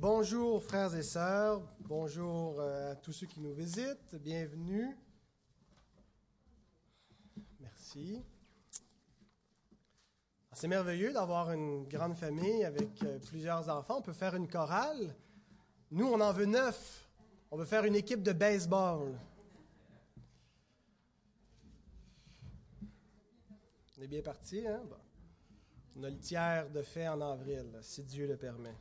Bonjour frères et sœurs, bonjour euh, à tous ceux qui nous visitent, bienvenue. Merci. C'est merveilleux d'avoir une grande famille avec euh, plusieurs enfants. On peut faire une chorale. Nous, on en veut neuf. On veut faire une équipe de baseball. On est bien parti, hein? On a le tiers de fait en avril, si Dieu le permet.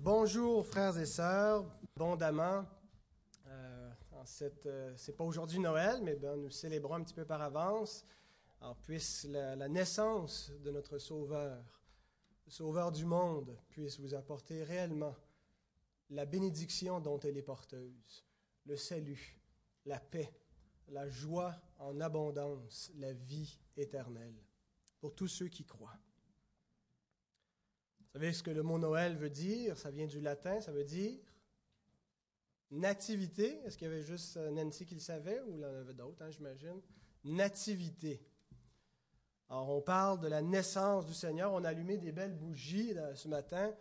Bonjour frères et sœurs, abondamment. Euh, euh, c'est pas aujourd'hui Noël, mais ben, nous célébrons un petit peu par avance. Alors puisse la, la, naissance de notre Sauveur, le Sauveur du monde, puisse vous apporter réellement la bénédiction dont elle est porteuse, le salut, la paix, la joie en abondance, la vie éternelle, pour tous ceux qui croient. Savez ce que le mot Noël veut dire? Ça vient du latin, ça veut dire nativité. Est-ce qu'il y avait juste euh, Nancy qui le savait ou il y en avait d'autres, hein, j'imagine? Nativité. Alors, on parle de la naissance du Seigneur. On a allumé des belles bougies ce matin.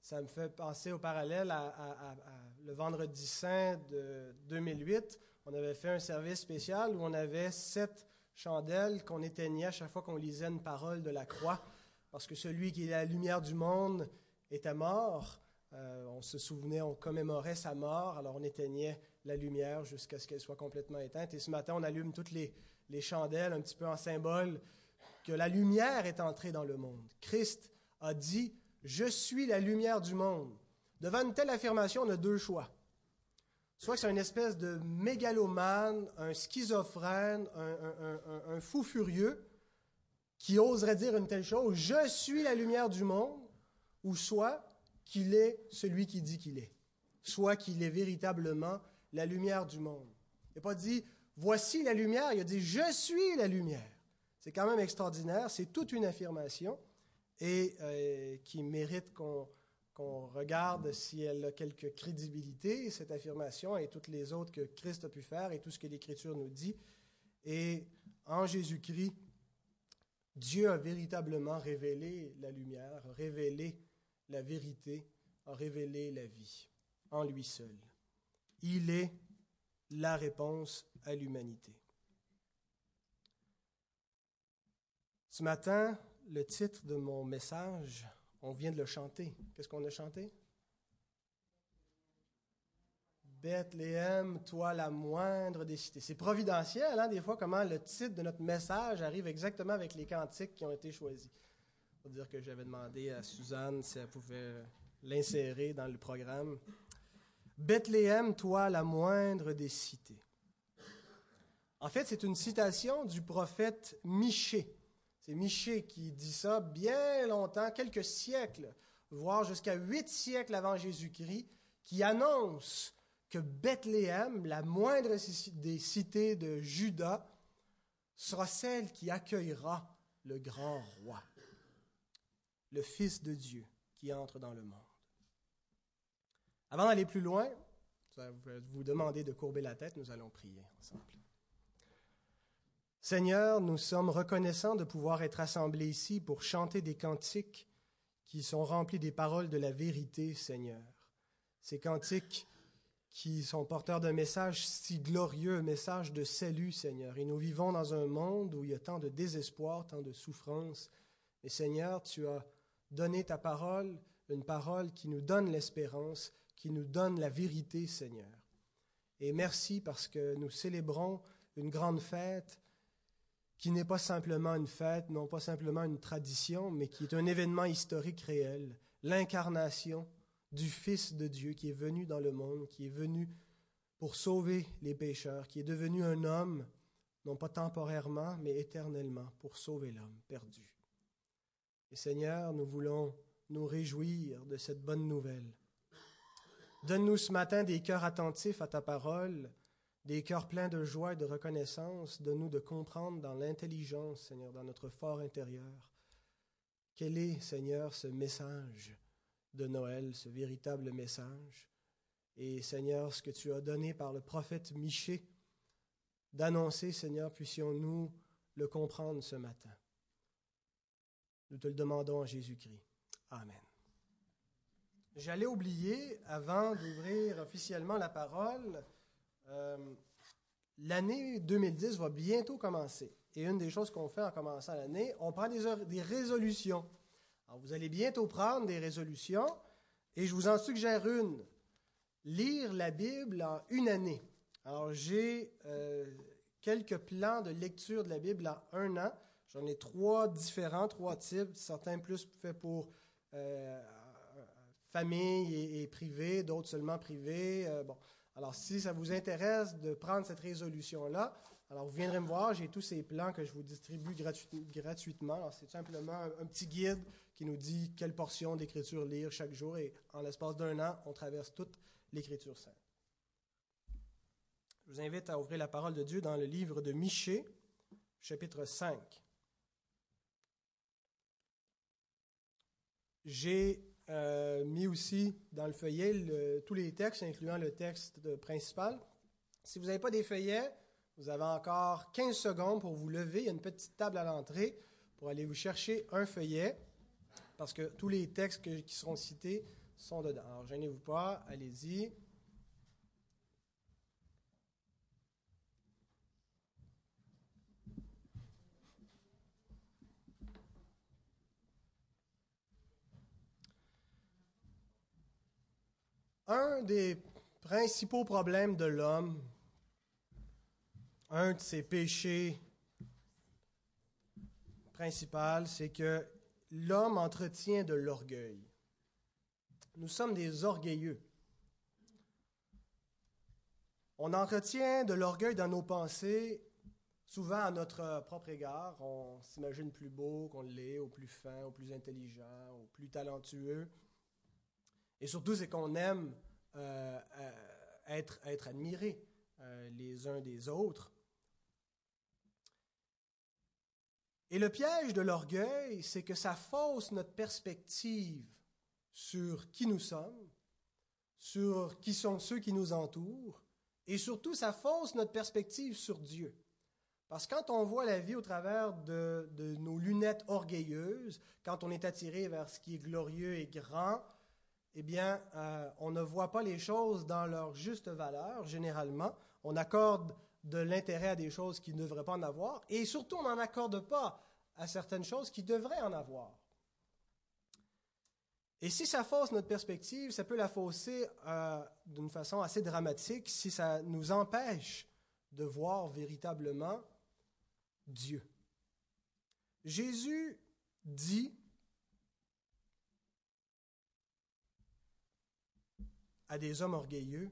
Ça me fait penser au parallèle à, le vendredi saint de 2008. On avait fait un service spécial où on avait sept chandelles qu'on éteignait à chaque fois qu'on lisait une parole de la croix parce que celui qui est la lumière du monde était mort. Euh, on se souvenait, on commémorait sa mort, alors on éteignait la lumière jusqu'à ce qu'elle soit complètement éteinte. Et ce matin, on allume toutes les, les chandelles, un petit peu en symbole que la lumière est entrée dans le monde. Christ a dit, je suis la lumière du monde. Devant une telle affirmation, on a deux choix. Soit c'est une espèce de mégalomane, un schizophrène, un fou furieux, qui oserait dire une telle chose, je suis la lumière du monde, ou soit qu'il est celui qui dit qu'il est, soit qu'il est véritablement la lumière du monde. Il n'a pas dit, voici la lumière, il a dit, je suis la lumière. C'est quand même extraordinaire, c'est toute une affirmation et euh, qui mérite qu'on regarde si elle a quelque crédibilité, cette affirmation et toutes les autres que Christ a pu faire et tout ce que l'Écriture nous dit. Et en Jésus-Christ, Dieu a véritablement révélé la lumière, révélé la vérité, a révélé la vie en lui seul. Il est la réponse à l'humanité. Ce matin, le titre de mon message, on vient de le chanter. Qu'est-ce qu'on a chanté? Bethléem, toi la moindre des cités. C'est providentiel, hein, des fois, comment le titre de notre message arrive exactement avec les cantiques qui ont été choisis. Faut dire que j'avais demandé à Suzanne si elle pouvait l'insérer dans le programme. Bethléem, toi la moindre des cités. En fait, c'est une citation du prophète Michée. C'est Michée qui dit ça bien longtemps, quelques siècles, voire jusqu'à huit siècles avant Jésus-Christ, qui annonce que Bethléem, la moindre des cités de Juda, sera celle qui accueillera le grand roi, le Fils de Dieu qui entre dans le monde. Avant d'aller plus loin, vous demander de courber la tête, nous allons prier ensemble. Seigneur, nous sommes reconnaissants de pouvoir être assemblés ici pour chanter des cantiques qui sont remplis des paroles de la vérité, Seigneur. Ces cantiques qui sont porteurs d'un message si glorieux, un message de salut, Seigneur. Et nous vivons dans un monde où il y a tant de désespoir, tant de souffrance. Et Seigneur, tu as donné ta parole, une parole qui nous donne l'espérance, qui nous donne la vérité, Seigneur. Et merci parce que nous célébrons une grande fête qui n'est pas simplement une fête, non pas simplement une tradition, mais qui est un événement historique réel, l'incarnation du Fils de Dieu qui est venu dans le monde, qui est venu pour sauver les pécheurs, qui est devenu un homme, non pas temporairement, mais éternellement, pour sauver l'homme perdu. Et Seigneur, nous voulons nous réjouir de cette bonne nouvelle. Donne-nous ce matin des cœurs attentifs à ta parole, des cœurs pleins de joie et de reconnaissance. Donne-nous de comprendre dans l'intelligence, Seigneur, dans notre fort intérieur, quel est, Seigneur, ce message de Noël, ce véritable message. Et Seigneur, ce que tu as donné par le prophète Michée, d'annoncer, Seigneur, puissions-nous le comprendre ce matin. Nous te le demandons en Jésus-Christ. Amen. J'allais oublier, avant d'ouvrir officiellement la parole, euh, l'année 2010 va bientôt commencer. Et une des choses qu'on fait en commençant l'année, on prend des, des résolutions. Alors, vous allez bientôt prendre des résolutions, et je vous en suggère une. Lire la Bible en une année. Alors, j'ai euh, quelques plans de lecture de la Bible en un an. J'en ai trois différents, trois types, certains plus faits pour euh, famille et, privé, d'autres seulement privés. Euh, bon. Alors, si ça vous intéresse de prendre cette résolution-là, alors vous viendrez me voir, j'ai tous ces plans que je vous distribue gratuitement. c'est simplement un, petit guide qui nous dit quelle portion d'écriture lire chaque jour et en l'espace d'un an, on traverse toute l'écriture sainte. Je vous invite à ouvrir la parole de Dieu dans le livre de Michée, chapitre 5. J'ai euh, mis aussi dans le feuillet tous les textes, incluant le texte principal. Si vous n'avez pas des feuillets, vous avez encore 15 secondes pour vous lever. Il y a une petite table à l'entrée pour aller vous chercher un feuillet, parce que tous les textes qui seront cités sont dedans. Alors, gênez-vous pas, allez-y. Un des principaux problèmes de l'homme, un de ses péchés principaux, c'est que l'homme entretient de l'orgueil. Nous sommes des orgueilleux. On entretient de l'orgueil dans nos pensées, souvent à notre propre égard. On s'imagine plus beau qu'on l'est, ou plus fin, ou plus intelligent, ou plus talentueux. Et surtout, c'est qu'on aime euh, euh, être, être admiré euh, les uns des autres. Et le piège de l'orgueil, c'est que ça fausse notre perspective sur qui nous sommes, sur qui sont ceux qui nous entourent, et surtout, ça fausse notre perspective sur Dieu. Parce que quand on voit la vie au travers de, nos lunettes orgueilleuses, quand on est attiré vers ce qui est glorieux et grand, eh bien, euh, on ne voit pas les choses dans leur juste valeur, généralement. On accorde de l'intérêt à des choses qui ne devraient pas en avoir, et surtout, on n'en accorde pas à certaines choses qui devraient en avoir. Et si ça fausse notre perspective, ça peut la fausser euh, d'une façon assez dramatique si ça nous empêche de voir véritablement Dieu. Jésus dit à des hommes orgueilleux.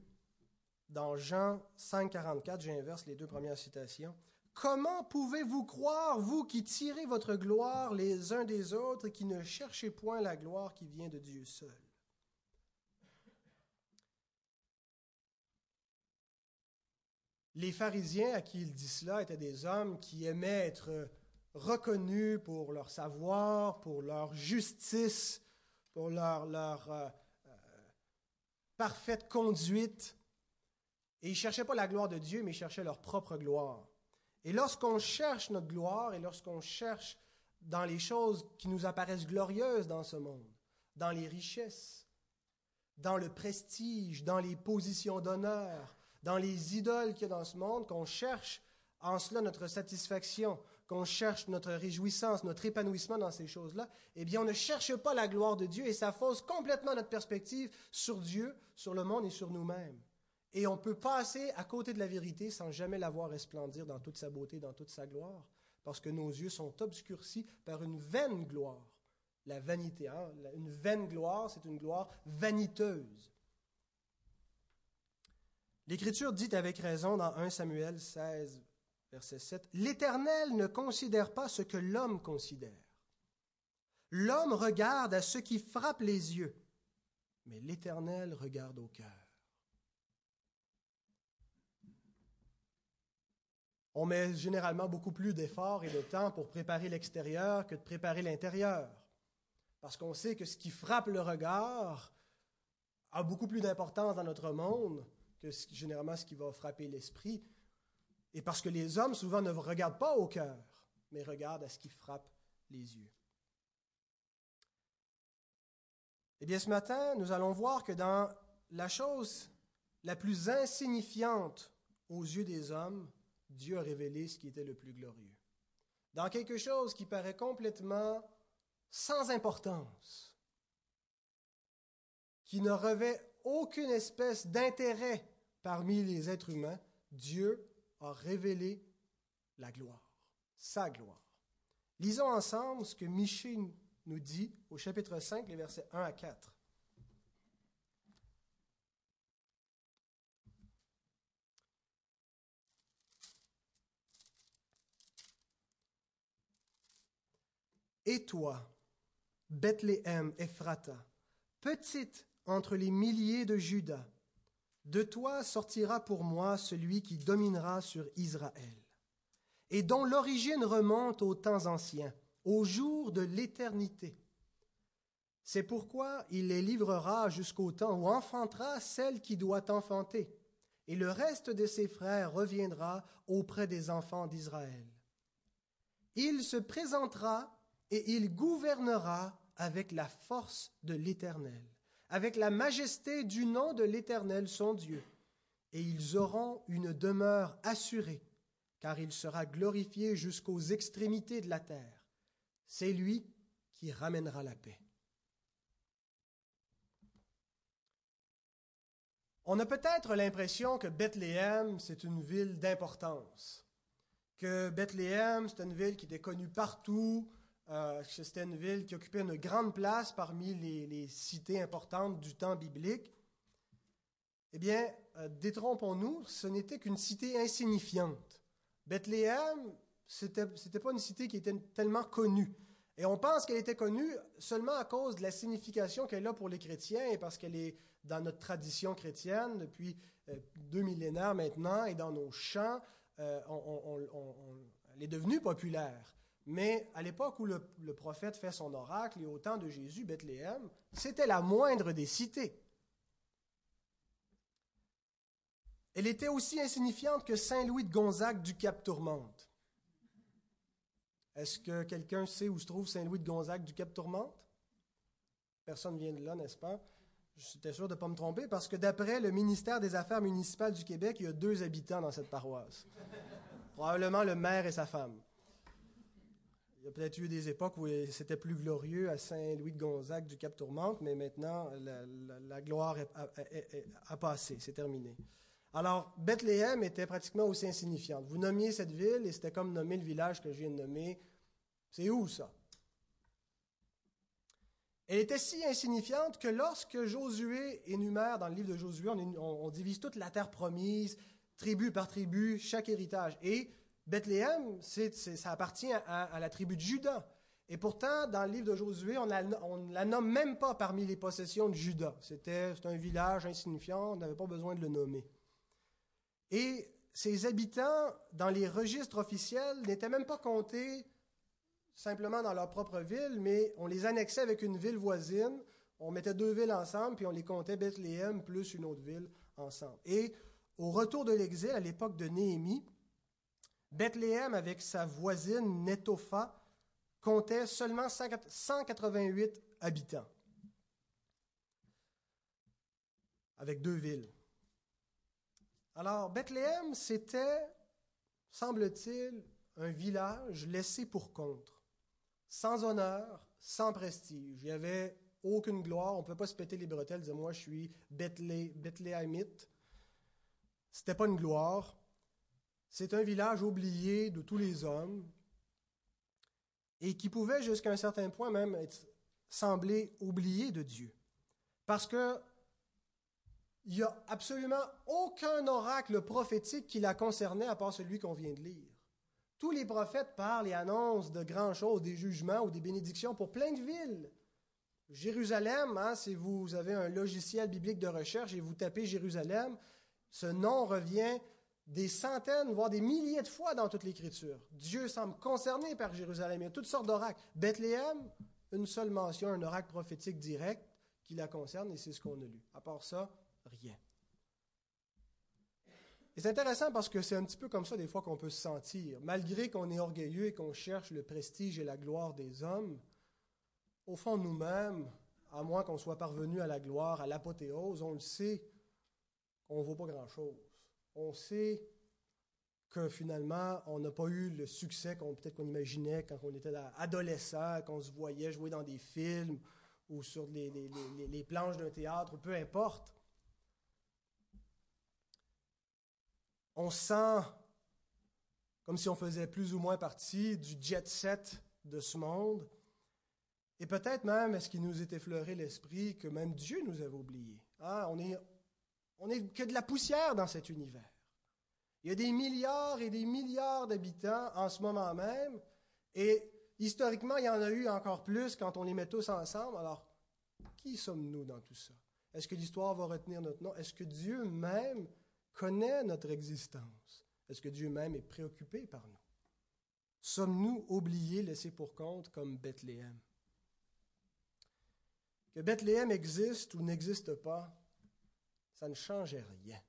Dans Jean 5, 44, j'inverse les deux premières citations. Comment pouvez-vous croire, vous qui tirez votre gloire les uns des autres et qui ne cherchez point la gloire qui vient de Dieu seul? Les pharisiens à qui il dit cela étaient des hommes qui aimaient être reconnus pour leur savoir, pour leur justice, pour leur, leur, euh, parfaite conduite. Et ils ne cherchaient pas la gloire de Dieu, mais ils cherchaient leur propre gloire. Et lorsqu'on cherche notre gloire et lorsqu'on cherche dans les choses qui nous apparaissent glorieuses dans ce monde, dans les richesses, dans le prestige, dans les positions d'honneur, dans les idoles qu'il y a dans ce monde, qu'on cherche en cela notre satisfaction, qu'on cherche notre réjouissance, notre épanouissement dans ces choses-là, eh bien, on ne cherche pas la gloire de Dieu et ça fausse complètement notre perspective sur Dieu, sur le monde et sur nous-mêmes. Et on peut passer à côté de la vérité sans jamais la voir resplendir dans toute sa beauté, dans toute sa gloire, parce que nos yeux sont obscurcis par une vaine gloire. La vanité, hein? une vaine gloire, c'est une gloire vaniteuse. L'Écriture dit avec raison dans 1 Samuel 16, verset 7, L'Éternel ne considère pas ce que l'homme considère. L'homme regarde à ce qui frappe les yeux, mais l'Éternel regarde au cœur. On met généralement beaucoup plus d'efforts et de temps pour préparer l'extérieur que de préparer l'intérieur. Parce qu'on sait que ce qui frappe le regard a beaucoup plus d'importance dans notre monde que généralement ce qui va frapper l'esprit. Et parce que les hommes souvent ne regardent pas au cœur, mais regardent à ce qui frappe les yeux. Eh bien, ce matin, nous allons voir que dans la chose la plus insignifiante aux yeux des hommes, Dieu a révélé ce qui était le plus glorieux. Dans quelque chose qui paraît complètement sans importance, qui ne revêt aucune espèce d'intérêt parmi les êtres humains, Dieu a révélé la gloire, sa gloire. Lisons ensemble ce que Michée nous dit au chapitre 5, les versets 1 à 4. Et toi, Bethléem Ephrata, petite entre les milliers de Judas, de toi sortira pour moi celui qui dominera sur Israël, et dont l'origine remonte aux temps anciens, au jour de l'éternité. C'est pourquoi il les livrera jusqu'au temps où enfantera celle qui doit enfanter, et le reste de ses frères reviendra auprès des enfants d'Israël. Il se présentera et il gouvernera avec la force de l'Éternel, avec la majesté du nom de l'Éternel son Dieu, et ils auront une demeure assurée, car il sera glorifié jusqu'aux extrémités de la terre. C'est lui qui ramènera la paix. On a peut-être l'impression que Bethléem, c'est une ville d'importance, que Bethléem, c'est une ville qui était connue partout, euh, c'était une ville qui occupait une grande place parmi les, cités importantes du temps biblique. Eh bien, euh, détrompons-nous, ce n'était qu'une cité insignifiante. Bethléem, ce n'était pas une cité qui était tellement connue. Et on pense qu'elle était connue seulement à cause de la signification qu'elle a pour les chrétiens et parce qu'elle est dans notre tradition chrétienne depuis euh, deux millénaires maintenant et dans nos chants, elle est devenue populaire. Mais à l'époque où le, prophète fait son oracle et au temps de Jésus, Bethléem, c'était la moindre des cités. Elle était aussi insignifiante que Saint-Louis de Gonzague du Cap Tourmente. Est-ce que quelqu'un sait où se trouve Saint-Louis de Gonzague du Cap Tourmente? Personne ne vient de là, n'est-ce pas? J'étais sûr de ne pas me tromper parce que d'après le ministère des Affaires municipales du Québec, il y a deux habitants dans cette paroisse. Probablement le maire et sa femme. Il y a peut-être eu des époques où c'était plus glorieux à Saint-Louis de Gonzague du Cap Tourmente, mais maintenant, la, gloire a, passé, c'est terminé. Alors, Bethléem était pratiquement aussi insignifiante. Vous nommiez cette ville et c'était comme nommer le village que je viens de nommer. C'est où ça? Elle était si insignifiante que lorsque Josué énumère dans le livre de Josué, on, on divise toute la terre promise, tribu par tribu, chaque héritage. Et Bethléem, ça appartient à, la tribu de Juda. Et pourtant, dans le livre de Josué, on ne la nomme même pas parmi les possessions de Juda. C'était un village insignifiant, on n'avait pas besoin de le nommer. Et ses habitants, dans les registres officiels, n'étaient même pas comptés simplement dans leur propre ville, mais on les annexait avec une ville voisine. On mettait deux villes ensemble, puis on les comptait Bethléem plus une autre ville ensemble. Et au retour de l'exil, à l'époque de Néhémie, Bethléem, avec sa voisine Netopha, comptait seulement 188 habitants, avec deux villes. Alors, Bethléem, c'était, semble-t-il, un village laissé pour contre, sans honneur, sans prestige. Il n'y avait aucune gloire. On ne peut pas se péter les bretelles, dire moi je suis Bethléemite. Ce n'était pas une gloire. C'est un village oublié de tous les hommes et qui pouvait jusqu'à un certain point même sembler oublié de Dieu. Parce que il n'y a absolument aucun oracle prophétique qui la concernait à part celui qu'on vient de lire. Tous les prophètes parlent et annoncent de grandes choses, des jugements ou des bénédictions pour plein de villes. Jérusalem, hein, si vous avez un logiciel biblique de recherche et vous tapez Jérusalem, ce nom revient des centaines, voire des milliers de fois dans toute l'Écriture. Dieu semble concerné par Jérusalem. Il y a toutes sortes d'oracles. Bethléem, une seule mention, un oracle prophétique direct qui la concerne, et c'est ce qu'on a lu. À part ça, rien. Et c'est intéressant parce que c'est un petit peu comme ça des fois qu'on peut se sentir. Malgré qu'on est orgueilleux et qu'on cherche le prestige et la gloire des hommes, au fond nous-mêmes, à moins qu'on soit parvenu à la gloire, à l'apothéose, on le sait qu'on ne vaut pas grand-chose. On sait que finalement, on n'a pas eu le succès qu'on peut-être qu'on imaginait quand on était adolescent, qu'on se voyait jouer dans des films ou sur les, les planches d'un théâtre, peu importe. On sent comme si on faisait plus ou moins partie du jet set de ce monde. Et peut-être même, est-ce qu'il nous est effleuré l'esprit que même Dieu nous avait oubliés? Ah, on est, on est que de la poussière dans cet univers. Il y a des milliards et des milliards d'habitants en ce moment même, et historiquement, il y en a eu encore plus quand on les met tous ensemble. Alors, qui sommes-nous dans tout ça? Est-ce que l'histoire va retenir notre nom? Est-ce que Dieu même connaît notre existence? Est-ce que Dieu même est préoccupé par nous? Sommes-nous oubliés, laissés pour compte comme Bethléem? Que Bethléem existe ou n'existe pas, ça ne changeait rien.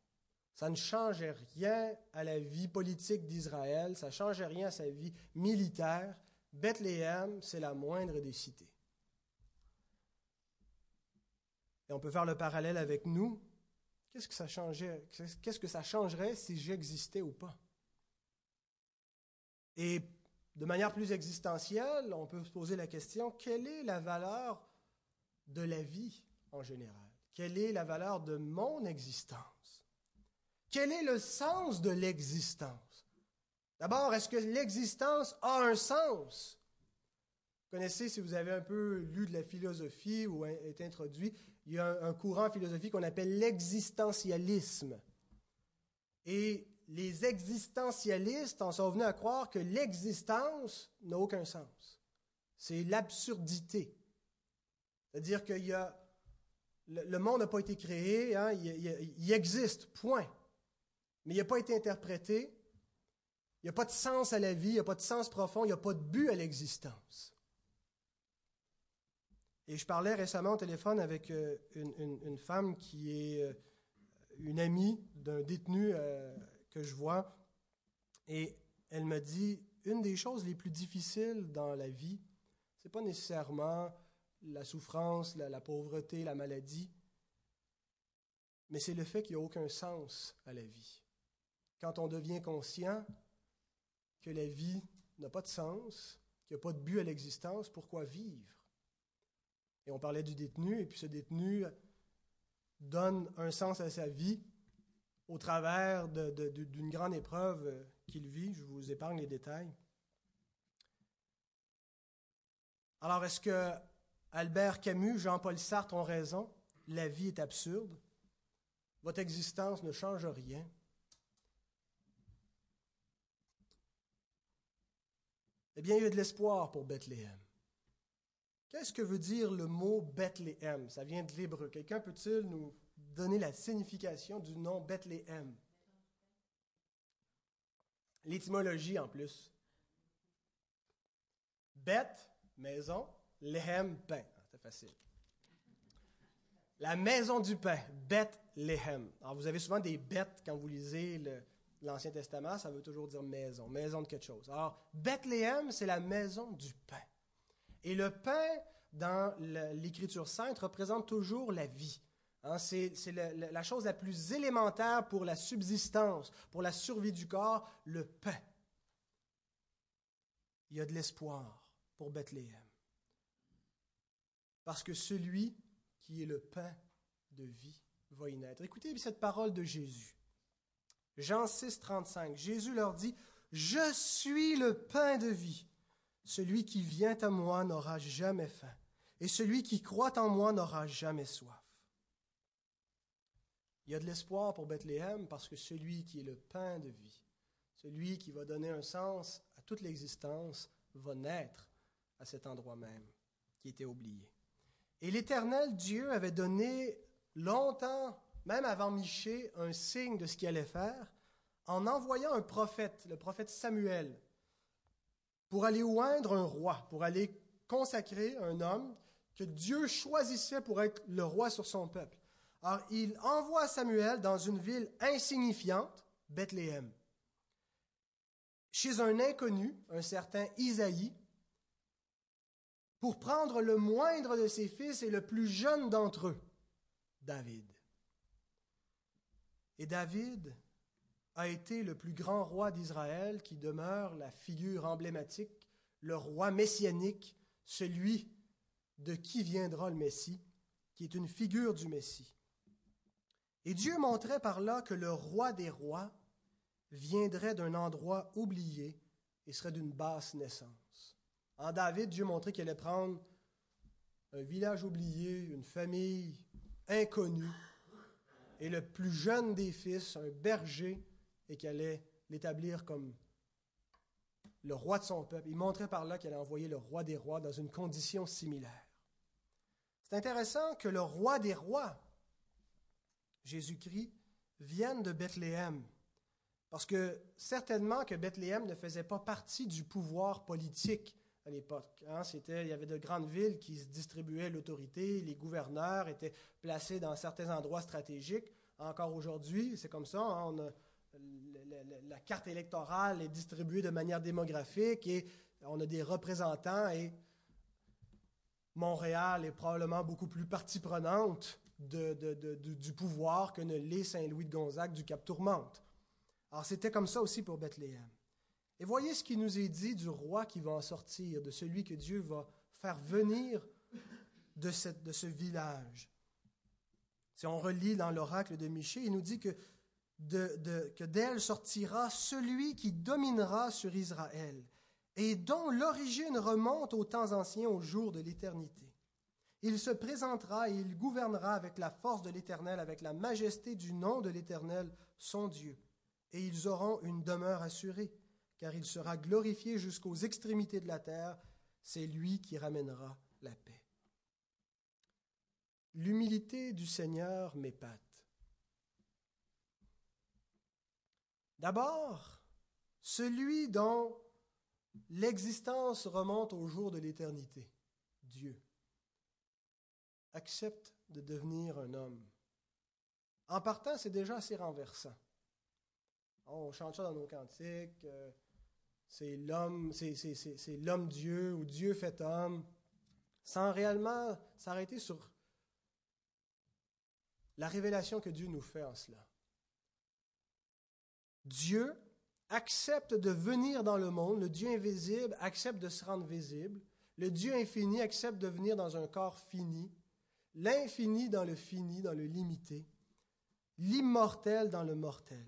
Ça ne changeait rien à la vie politique d'Israël, ça ne changeait rien à sa vie militaire. Bethléem, c'est la moindre des cités. Et on peut faire le parallèle avec nous. Qu'est-ce que ça? Qu'est-ce que ça changerait si j'existais ou pas? Et de manière plus existentielle, on peut se poser la question, quelle est la valeur de la vie en général? Quelle est la valeur de mon existence? Quel est le sens de l'existence? D'abord, est-ce que l'existence a un sens? Vous connaissez, si vous avez un peu lu de la philosophie ou été introduit, il y a un, courant philosophique qu'on appelle l'existentialisme. Et les existentialistes en sont venus à croire que l'existence n'a aucun sens. C'est l'absurdité. C'est-à-dire que le, monde n'a pas été créé, hein, il, existe, point. Mais il n'a pas été interprété. Il n'y a pas de sens à la vie, il n'y a pas de sens profond, il n'y a pas de but à l'existence. Et je parlais récemment au téléphone avec euh, une, femme qui est euh, une amie d'un détenu euh, que je vois, et elle me dit, une des choses les plus difficiles dans la vie, ce n'est pas nécessairement la souffrance, la, pauvreté, la maladie, mais c'est le fait qu'il n'y a aucun sens à la vie. Quand on devient conscient que la vie n'a pas de sens, qu'il n'y a pas de but à l'existence, pourquoi vivre? Et on parlait du détenu, et puis ce détenu donne un sens à sa vie au travers d'une grande épreuve qu'il vit. Je vous épargne les détails. Alors, est-ce que Albert Camus, Jean-Paul Sartre ont raison? La vie est absurde. Votre existence ne change rien. Eh bien, il y a de l'espoir pour Bethléem. Qu'est-ce que veut dire le mot Bethléem? Ça vient de l'hébreu. Quelqu'un peut-il nous donner la signification du nom Bethléem? L'étymologie en plus. Beth, maison, Lehem, pain. Ah, c'est facile. La maison du pain, Bethléem. Alors vous avez souvent des bêtes quand vous lisez l'Ancien Testament, ça veut toujours dire maison, maison de quelque chose. Alors Bethléem, c'est la maison du pain. Et le pain, dans l'Écriture sainte, représente toujours la vie. Hein, c'est la, chose la plus élémentaire pour la subsistance, pour la survie du corps, le pain. Il y a de l'espoir pour Bethléem. Parce que celui qui est le pain de vie va y naître. Écoutez cette parole de Jésus. Jean 6, 35. Jésus leur dit, Je suis le pain de vie. Celui qui vient à moi n'aura jamais faim, et celui qui croit en moi n'aura jamais soif. Il y a de l'espoir pour Bethléem parce que celui qui est le pain de vie, celui qui va donner un sens à toute l'existence, va naître à cet endroit même qui était oublié. Et l'Éternel Dieu avait donné longtemps, même avant Michée, un signe de ce qu'il allait faire en envoyant un prophète, le prophète Samuel, pour aller oindre un roi, pour aller consacrer un homme que Dieu choisissait pour être le roi sur son peuple. Alors, il envoie Samuel dans une ville insignifiante, Bethléem, chez un inconnu, un certain Isaïe, pour prendre le moindre de ses fils et le plus jeune d'entre eux, David. Et David a été le plus grand roi d'Israël qui demeure la figure emblématique, le roi messianique, celui de qui viendra le Messie, qui est une figure du Messie. Et Dieu montrait par là que le roi des rois viendrait d'un endroit oublié et serait d'une basse naissance. En David, Dieu montrait qu'il allait prendre un village oublié, une famille inconnue, et le plus jeune des fils, un berger, et qu'il allait l'établir comme le roi de son peuple. Il montrait par là qu'il allait envoyer le roi des rois dans une condition similaire. C'est intéressant que le roi des rois, Jésus-Christ, vienne de Bethléem. Parce que certainement que Bethléem ne faisait pas partie du pouvoir politique à l'époque. Hein. il y avait de grandes villes qui se distribuaient l'autorité, les gouverneurs étaient placés dans certains endroits stratégiques. Encore aujourd'hui, c'est comme ça. Hein. la, carte électorale est distribuée de manière démographique et on a des représentants et Montréal est probablement beaucoup plus partie prenante du pouvoir que ne l'est Saint-Louis de Gonzague du Cap Tourmente. Alors c'était comme ça aussi pour Bethléem. Et voyez ce qui nous est dit du roi qui va en sortir, de celui que Dieu va faire venir de, de ce village. Si on relit dans l'oracle de Michée, il nous dit que, que d'elle sortira celui qui dominera sur Israël et dont l'origine remonte aux temps anciens, aux jours de l'éternité. Il se présentera et il gouvernera avec la force de l'Éternel, avec la majesté du nom de l'Éternel, son Dieu. Et ils auront une demeure assurée, car il sera glorifié jusqu'aux extrémités de la terre. C'est lui qui ramènera la paix. L'humilité du Seigneur m'épate. D'abord, celui dont l'existence remonte au jour de l'éternité, Dieu accepte de devenir un homme. En partant, c'est déjà assez renversant. On chante ça dans nos cantiques. Euh, c'est l'homme, c'est l'homme Dieu ou Dieu fait homme, sans réellement s'arrêter sur la révélation que Dieu nous fait en cela. Dieu accepte de venir dans le monde, le Dieu invisible accepte de se rendre visible, le Dieu infini accepte de venir dans un corps fini, l'infini dans le fini, dans le limité, l'immortel dans le mortel.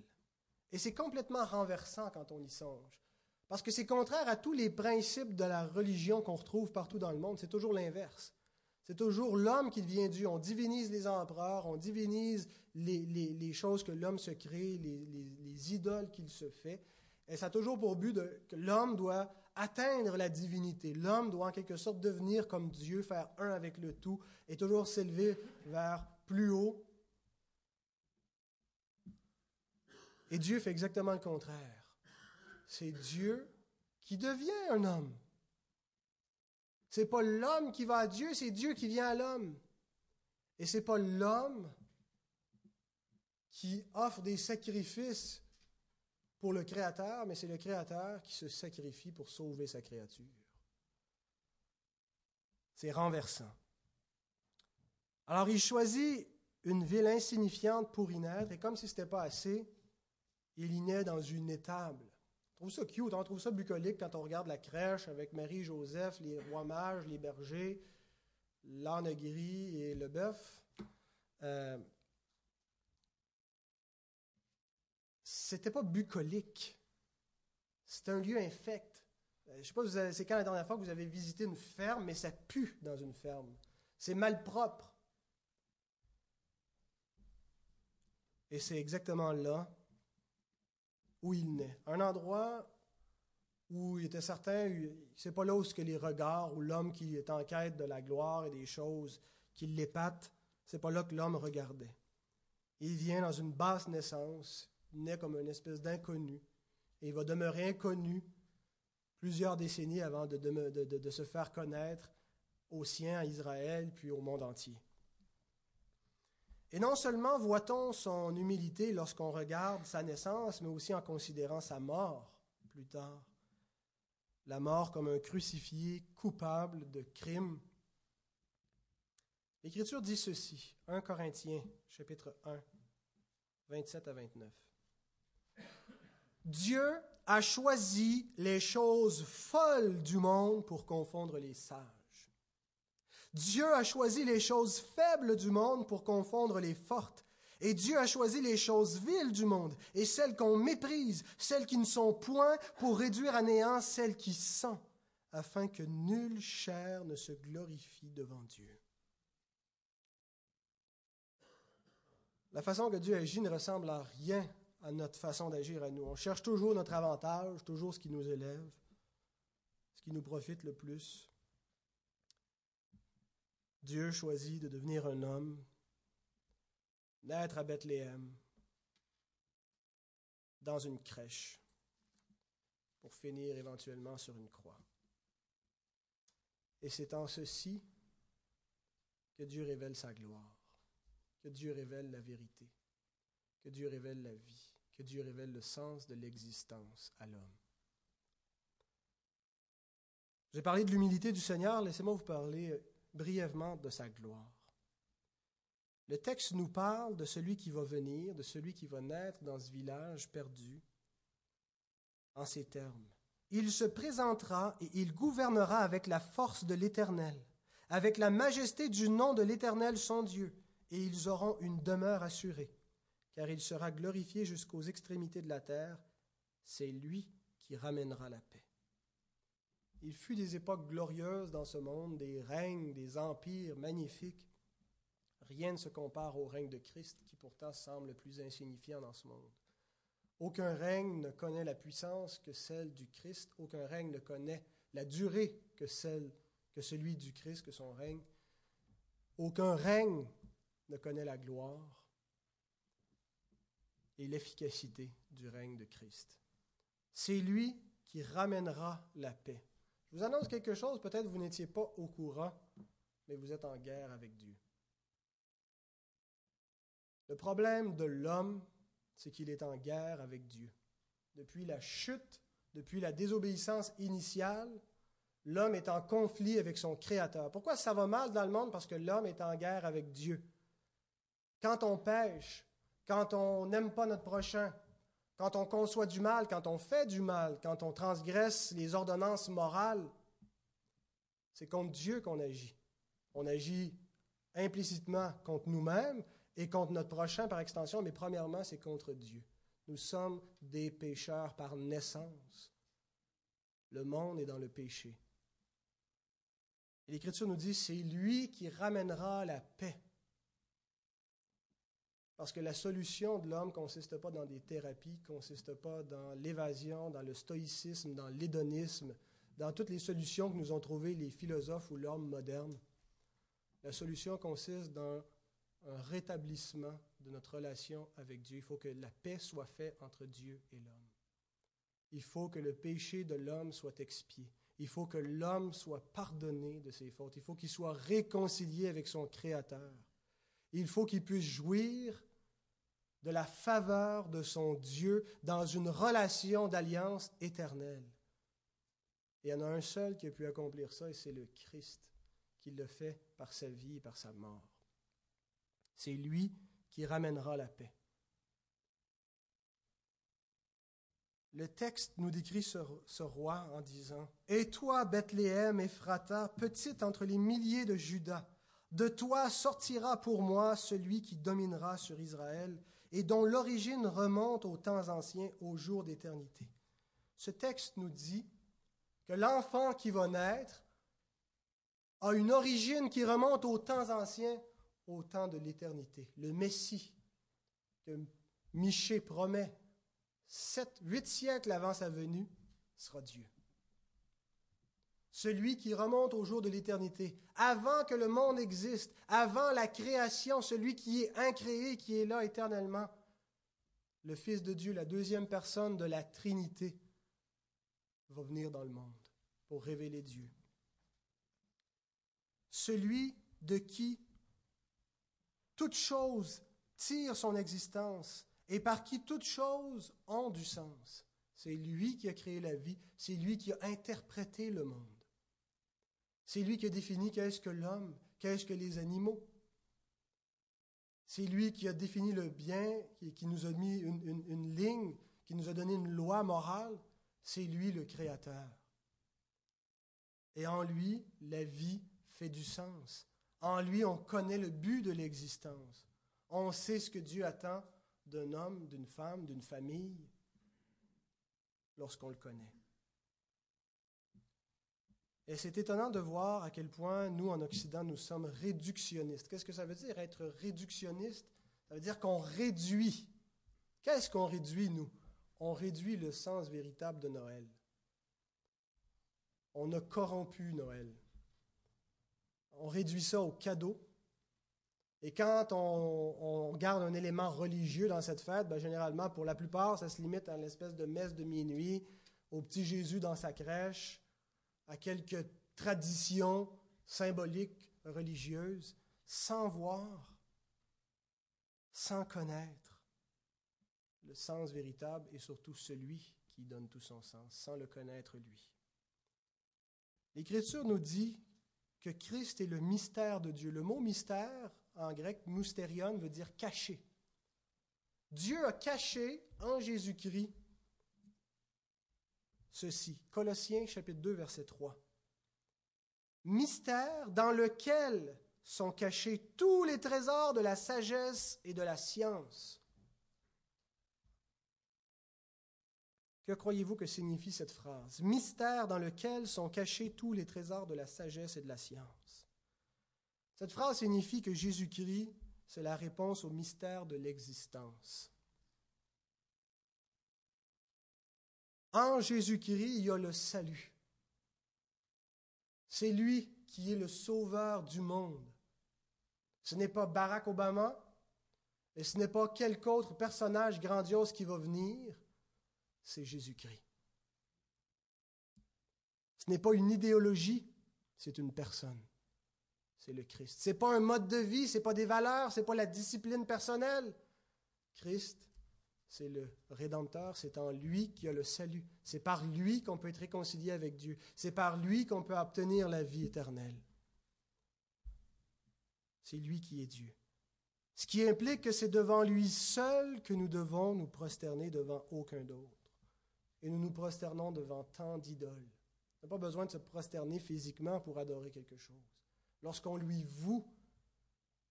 Et c'est complètement renversant quand on y songe. Parce que c'est contraire à tous les principes de la religion qu'on retrouve partout dans le monde. C'est toujours l'inverse. C'est toujours l'homme qui devient Dieu. On divinise les empereurs, on divinise les, choses que l'homme se crée, les, idoles qu'il se fait. Et ça a toujours pour but que l'homme doit atteindre la divinité. L'homme doit en quelque sorte devenir comme Dieu, faire un avec le tout, et toujours s'élever vers plus haut. Et Dieu fait exactement le contraire. C'est Dieu qui devient un homme. C'est pas l'homme qui va à Dieu, c'est Dieu qui vient à l'homme. Et c'est pas l'homme qui offre des sacrifices pour le Créateur, mais c'est le Créateur qui se sacrifie pour sauver sa créature. C'est renversant. Alors il choisit une ville insignifiante pour y naître, et comme si ce n'était pas assez, il y naît dans une étable. Trouve ça cute, on trouve ça bucolique quand on regarde la crèche avec Marie-Joseph, les rois mages, les bergers, l'âne gris et le bœuf. Euh, c'était pas bucolique. C'était un lieu infect. Euh, je sais pas, c'est quand la dernière fois que vous avez visité une ferme, mais ça pue dans une ferme. C'est malpropre. Et c'est exactement là où il naît. Un endroit où il était certain, c'est pas là où que les regards, ou l'homme qui est en quête de la gloire et des choses qui l'épatent, c'est pas là que l'homme regardait. Il vient dans une basse naissance, naît comme une espèce d'inconnu et il va demeurer inconnu plusieurs décennies avant de, de, se faire connaître aux siens, à Israël, puis au monde entier. Et non seulement voit-on son humilité lorsqu'on regarde sa naissance, mais aussi en considérant sa mort plus tard. la mort comme un crucifié coupable de crime. L'Écriture dit ceci, 1 Corinthiens, chapitre 1, 27 à 29. Dieu a choisi les choses folles du monde pour confondre les sages. Dieu a choisi les choses faibles du monde pour confondre les fortes. Et Dieu a choisi les choses viles du monde et celles qu'on méprise, celles qui ne sont point, pour réduire à néant celles qui sont, afin que nulle chair ne se glorifie devant Dieu. La façon que Dieu agit ne ressemble à rien à notre façon d'agir à nous. On cherche toujours notre avantage, toujours ce qui nous élève, ce qui nous profite le plus. Dieu choisit de devenir un homme, naître à Bethléem, dans une crèche, pour finir éventuellement sur une croix. Et c'est en ceci que Dieu révèle sa gloire, que Dieu révèle la vérité, que Dieu révèle la vie, que Dieu révèle le sens de l'existence à l'homme. J'ai parlé de l'humilité du Seigneur, laissez-moi vous parler brièvement de sa gloire. Le texte nous parle de celui qui va venir, de celui qui va naître dans ce village perdu, en ces termes. Il se présentera et il gouvernera avec la force de l'Éternel, avec la majesté du nom de l'Éternel son Dieu, et ils auront une demeure assurée, car il sera glorifié jusqu'aux extrémités de la terre. C'est lui qui ramènera la paix. Il fut des époques glorieuses dans ce monde, des règnes, des empires magnifiques. Rien ne se compare au règne de Christ qui pourtant semble le plus insignifiant dans ce monde. Aucun règne ne connaît la puissance que celle du Christ, aucun règne ne connaît la durée que, celle, que celui du Christ, que son règne. Aucun règne ne connaît la gloire et l'efficacité du règne de Christ. C'est lui qui ramènera la paix. Vous annonce quelque chose, peut-être vous n'étiez pas au courant, mais vous êtes en guerre avec Dieu. Le problème de l'homme, c'est qu'il est en guerre avec Dieu. Depuis la chute, depuis la désobéissance initiale, l'homme est en conflit avec son Créateur. Pourquoi ça va mal dans le monde? Parce que l'homme est en guerre avec Dieu. Quand on pêche, quand on n'aime pas notre prochain, quand on conçoit du mal, quand on fait du mal, quand on transgresse les ordonnances morales, c'est contre Dieu qu'on agit. On agit implicitement contre nous-mêmes et contre notre prochain par extension, mais premièrement, c'est contre Dieu. Nous sommes des pécheurs par naissance. Le monde est dans le péché. L'Écriture nous dit, c'est lui qui ramènera la paix. Parce que la solution de l'homme ne consiste pas dans des thérapies, ne consiste pas dans l'évasion, dans le stoïcisme, dans l'hédonisme, dans toutes les solutions que nous ont trouvées les philosophes ou l'homme moderne. La solution consiste dans un rétablissement de notre relation avec Dieu. Il faut que la paix soit faite entre Dieu et l'homme. Il faut que le péché de l'homme soit expié. Il faut que l'homme soit pardonné de ses fautes. Il faut qu'il soit réconcilié avec son Créateur. Il faut qu'il puisse jouir de la faveur de son Dieu dans une relation d'alliance éternelle. Et il y en a un seul qui a pu accomplir ça, et c'est le Christ, qui le fait par sa vie et par sa mort. C'est lui qui ramènera la paix. Le texte nous décrit ce, ce, roi en disant Et toi, Bethléem, Ephrata, petite entre les milliers de Judas, de toi sortira pour moi celui qui dominera sur Israël et dont l'origine remonte aux temps anciens, aux jours d'éternité. Ce texte nous dit que l'enfant qui va naître a une origine qui remonte aux temps anciens, au temps de l'éternité. Le Messie que Michée promet sept, huit siècles avant sa venue sera Dieu celui qui remonte au jour de l'éternité, avant que le monde existe, avant la création, celui qui est incréé, qui est là éternellement, le Fils de Dieu, la deuxième personne de la Trinité, va venir dans le monde pour révéler Dieu. Celui de qui toute chose tire son existence et par qui toutes choses ont du sens. C'est lui qui a créé la vie. C'est lui qui a interprété le monde. C'est lui qui a défini qu'est-ce que l'homme, qu'est-ce que les animaux. C'est lui qui a défini le bien, qui, nous a mis une ligne, qui nous a donné une loi morale. C'est lui le Créateur. Et en lui, la vie fait du sens. En lui, on connaît le but de l'existence. On sait ce que Dieu attend d'un homme, d'une femme, d'une famille, lorsqu'on le connaît. Et c'est étonnant de voir à quel point nous, en Occident, nous sommes réductionnistes. Qu'est-ce que ça veut dire être réductionniste? Ça veut dire qu'on réduit. Qu'est-ce qu'on réduit, nous? On réduit le sens véritable de Noël. On a corrompu Noël. On réduit ça au cadeau. Et quand on, garde un élément religieux dans cette fête, ben, généralement, pour la plupart, ça se limite à l'espèce de messe de minuit, au petit Jésus dans sa crèche, à quelques traditions symboliques religieuses, sans voir, sans connaître le sens véritable et surtout celui qui donne tout son sens, sans le connaître lui. L'Écriture nous dit que Christ est le mystère de Dieu. Le mot mystère, en grec, mystérion, veut dire caché. Dieu a caché en Jésus-Christ ceci. Colossiens chapitre 2 verset 3. Mystère dans lequel sont cachés tous les trésors de la sagesse et de la science. Que croyez-vous que signifie cette phrase? Mystère dans lequel sont cachés tous les trésors de la sagesse et de la science. Cette phrase signifie que Jésus-Christ, c'est la réponse au mystère de l'existence. En Jésus-Christ, il y a le salut. C'est lui qui est le sauveur du monde. Ce n'est pas Barack Obama et ce n'est pas quelque autre personnage grandiose qui va venir, c'est Jésus-Christ. Ce n'est pas une idéologie, c'est une personne. C'est le Christ. Ce n'est pas un mode de vie, ce n'est pas des valeurs, ce n'est pas la discipline personnelle. Christ c'est le Rédempteur, c'est en lui qu'il y a le salut. C'est par lui qu'on peut être réconcilié avec Dieu. C'est par lui qu'on peut obtenir la vie éternelle. C'est lui qui est Dieu. Ce qui implique que c'est devant lui seul que nous devons nous prosterner devant aucun d'autre. Et nous nous prosternons devant tant d'idoles. On n'a pas besoin de se prosterner physiquement pour adorer quelque chose. Lorsqu'on lui voue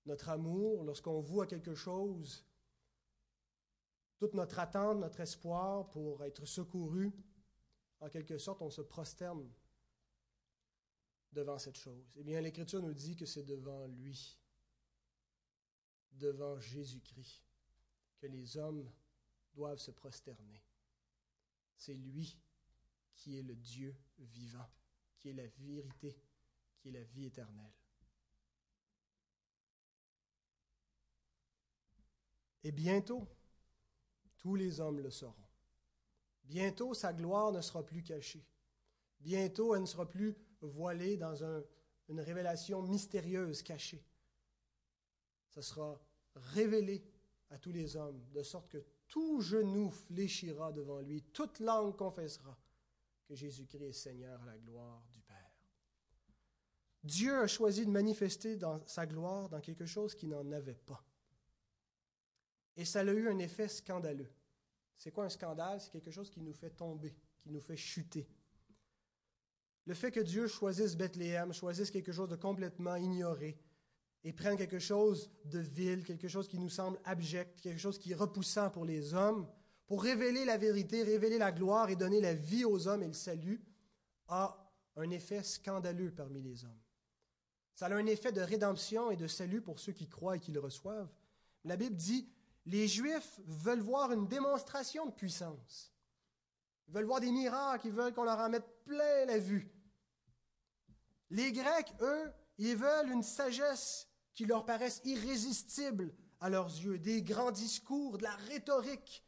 notre amour, lorsqu'on voue à quelque chose toute notre attente, notre espoir pour être secouru, en quelque sorte, on se prosterne devant cette chose. Eh bien, l'Écriture nous dit que c'est devant lui, devant Jésus-Christ, que les hommes doivent se prosterner. C'est lui qui est le Dieu vivant, qui est la vérité, qui est la vie éternelle. Et bientôt, tous les hommes le sauront. Bientôt, sa gloire ne sera plus cachée. Bientôt, elle ne sera plus voilée dans une révélation mystérieuse cachée. Ce sera révélé à tous les hommes, de sorte que tout genou fléchira devant lui, toute langue confessera que Jésus-Christ est Seigneur à la gloire du Père. Dieu a choisi de manifester sa gloire dans quelque chose qui n'en avait pas. Et ça a eu un effet scandaleux. C'est quoi un scandale? C'est quelque chose qui nous fait tomber, qui nous fait chuter. Le fait que Dieu choisisse Bethléem, choisisse quelque chose de complètement ignoré, et prenne quelque chose de vil, quelque chose qui nous semble abject, quelque chose qui est repoussant pour les hommes, pour révéler la vérité, révéler la gloire et donner la vie aux hommes et le salut, a un effet scandaleux parmi les hommes. Ça a un effet de rédemption et de salut pour ceux qui croient et qui le reçoivent. La Bible dit les Juifs veulent voir une démonstration de puissance. Ils veulent voir des miracles, ils veulent qu'on leur en mette plein la vue. Les Grecs, eux, ils veulent une sagesse qui leur paraisse irrésistible à leurs yeux, des grands discours, de la rhétorique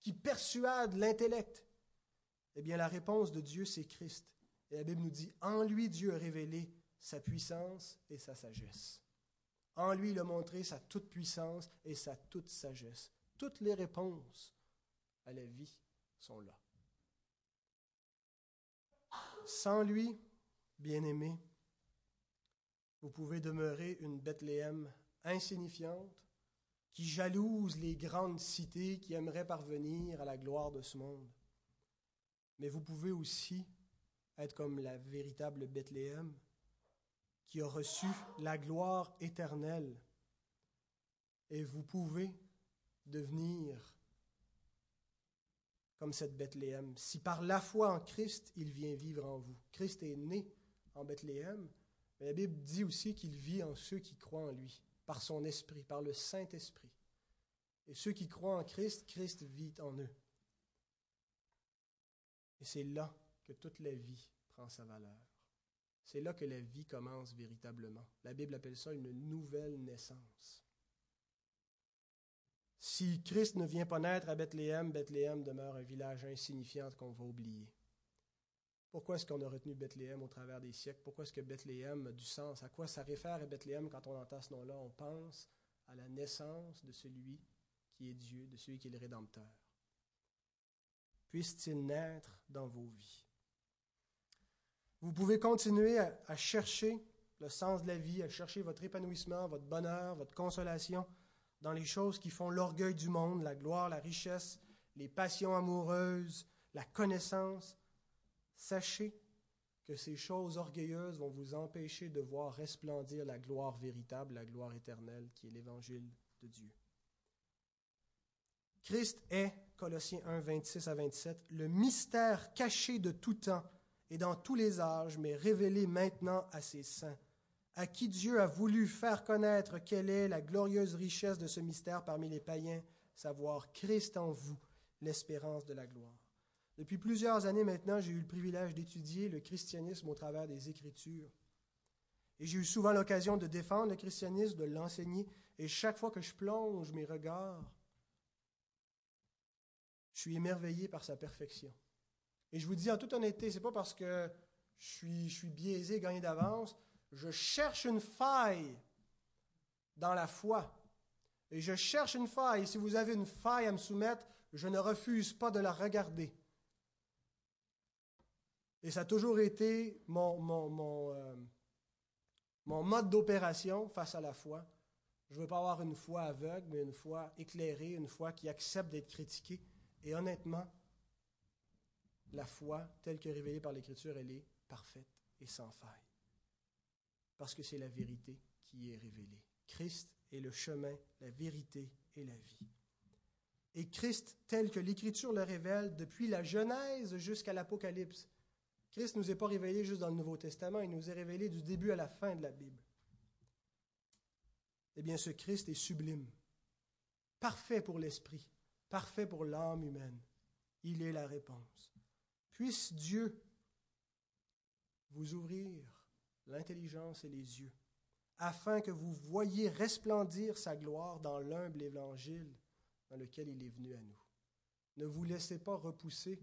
qui persuade l'intellect. Eh bien, la réponse de Dieu, c'est Christ. Et la Bible nous dit, en lui, Dieu a révélé sa puissance et sa sagesse. En lui, il a montré sa toute-puissance et sa toute sagesse. Toutes les réponses à la vie sont là. Sans lui, bien-aimé, vous pouvez demeurer une Bethléem insignifiante qui jalouse les grandes cités qui aimeraient parvenir à la gloire de ce monde. Mais vous pouvez aussi être comme la véritable Bethléem qui a reçu la gloire éternelle. Et vous pouvez devenir comme cette Bethléem. Si par la foi en Christ, il vient vivre en vous. Christ est né en Bethléem, mais la Bible dit aussi qu'il vit en ceux qui croient en lui, par son esprit, par le Saint-Esprit. Et ceux qui croient en Christ, Christ vit en eux. Et c'est là que toute la vie prend sa valeur. C'est là que la vie commence véritablement. La Bible appelle ça une nouvelle naissance. Si Christ ne vient pas naître à Bethléem, Bethléem demeure un village insignifiant qu'on va oublier. Pourquoi est-ce qu'on a retenu Bethléem au travers des siècles? Pourquoi est-ce que Bethléem a du sens? À quoi ça réfère à Bethléem quand on entend ce nom-là? On pense à la naissance de celui qui est Dieu, de celui qui est le Rédempteur. Puisse-t-il naître dans vos vies? Vous pouvez continuer à, chercher le sens de la vie, à chercher votre épanouissement, votre bonheur, votre consolation dans les choses qui font l'orgueil du monde, la gloire, la richesse, les passions amoureuses, la connaissance. Sachez que ces choses orgueilleuses vont vous empêcher de voir resplendir la gloire véritable, la gloire éternelle qui est l'évangile de Dieu. Christ est, Colossiens 1, 26 à 27, le mystère caché de tout temps et dans tous les âges, mais révélé maintenant à ses saints, à qui Dieu a voulu faire connaître quelle est la glorieuse richesse de ce mystère parmi les païens, savoir Christ en vous, l'espérance de la gloire. Depuis plusieurs années maintenant, j'ai eu le privilège d'étudier le christianisme au travers des Écritures. Et j'ai eu souvent l'occasion de défendre le christianisme, de l'enseigner, et chaque fois que je plonge mes regards, je suis émerveillé par sa perfection. Et je vous dis en toute honnêteté, c'est pas parce que je suis, je suis biaisé, gagné d'avance. Je cherche une faille dans la foi. Et je cherche une faille. Si vous avez une faille à me soumettre, je ne refuse pas de la regarder. Et ça a toujours été mon, mon, euh, mon mode d'opération face à la foi. Je ne veux pas avoir une foi aveugle, mais une foi éclairée, une foi qui accepte d'être critiquée. Et honnêtement, la foi, telle que révélée par l'Écriture, elle est parfaite et sans faille. Parce que c'est la vérité qui est révélée. Christ est le chemin, la vérité et la vie. Et Christ, tel que l'Écriture le révèle depuis la Genèse jusqu'à l'Apocalypse, Christ ne nous est pas révélé juste dans le Nouveau Testament, il nous est révélé du début à la fin de la Bible. Eh bien, ce Christ est sublime, parfait pour l'esprit, parfait pour l'âme humaine. Il est la réponse. Puisse Dieu vous ouvrir l'intelligence et les yeux, afin que vous voyiez resplendir sa gloire dans l'humble évangile dans lequel il est venu à nous. Ne vous laissez pas repousser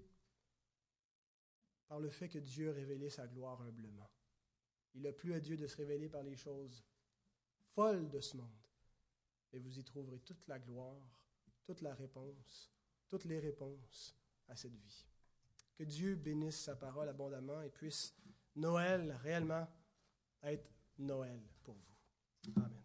par le fait que Dieu a révélé sa gloire humblement. Il a plu à Dieu de se révéler par les choses folles de ce monde. Et vous y trouverez toute la gloire, toute la réponse, toutes les réponses à cette vie. Que Dieu bénisse sa parole abondamment et puisse Noël réellement être Noël pour vous. Amen.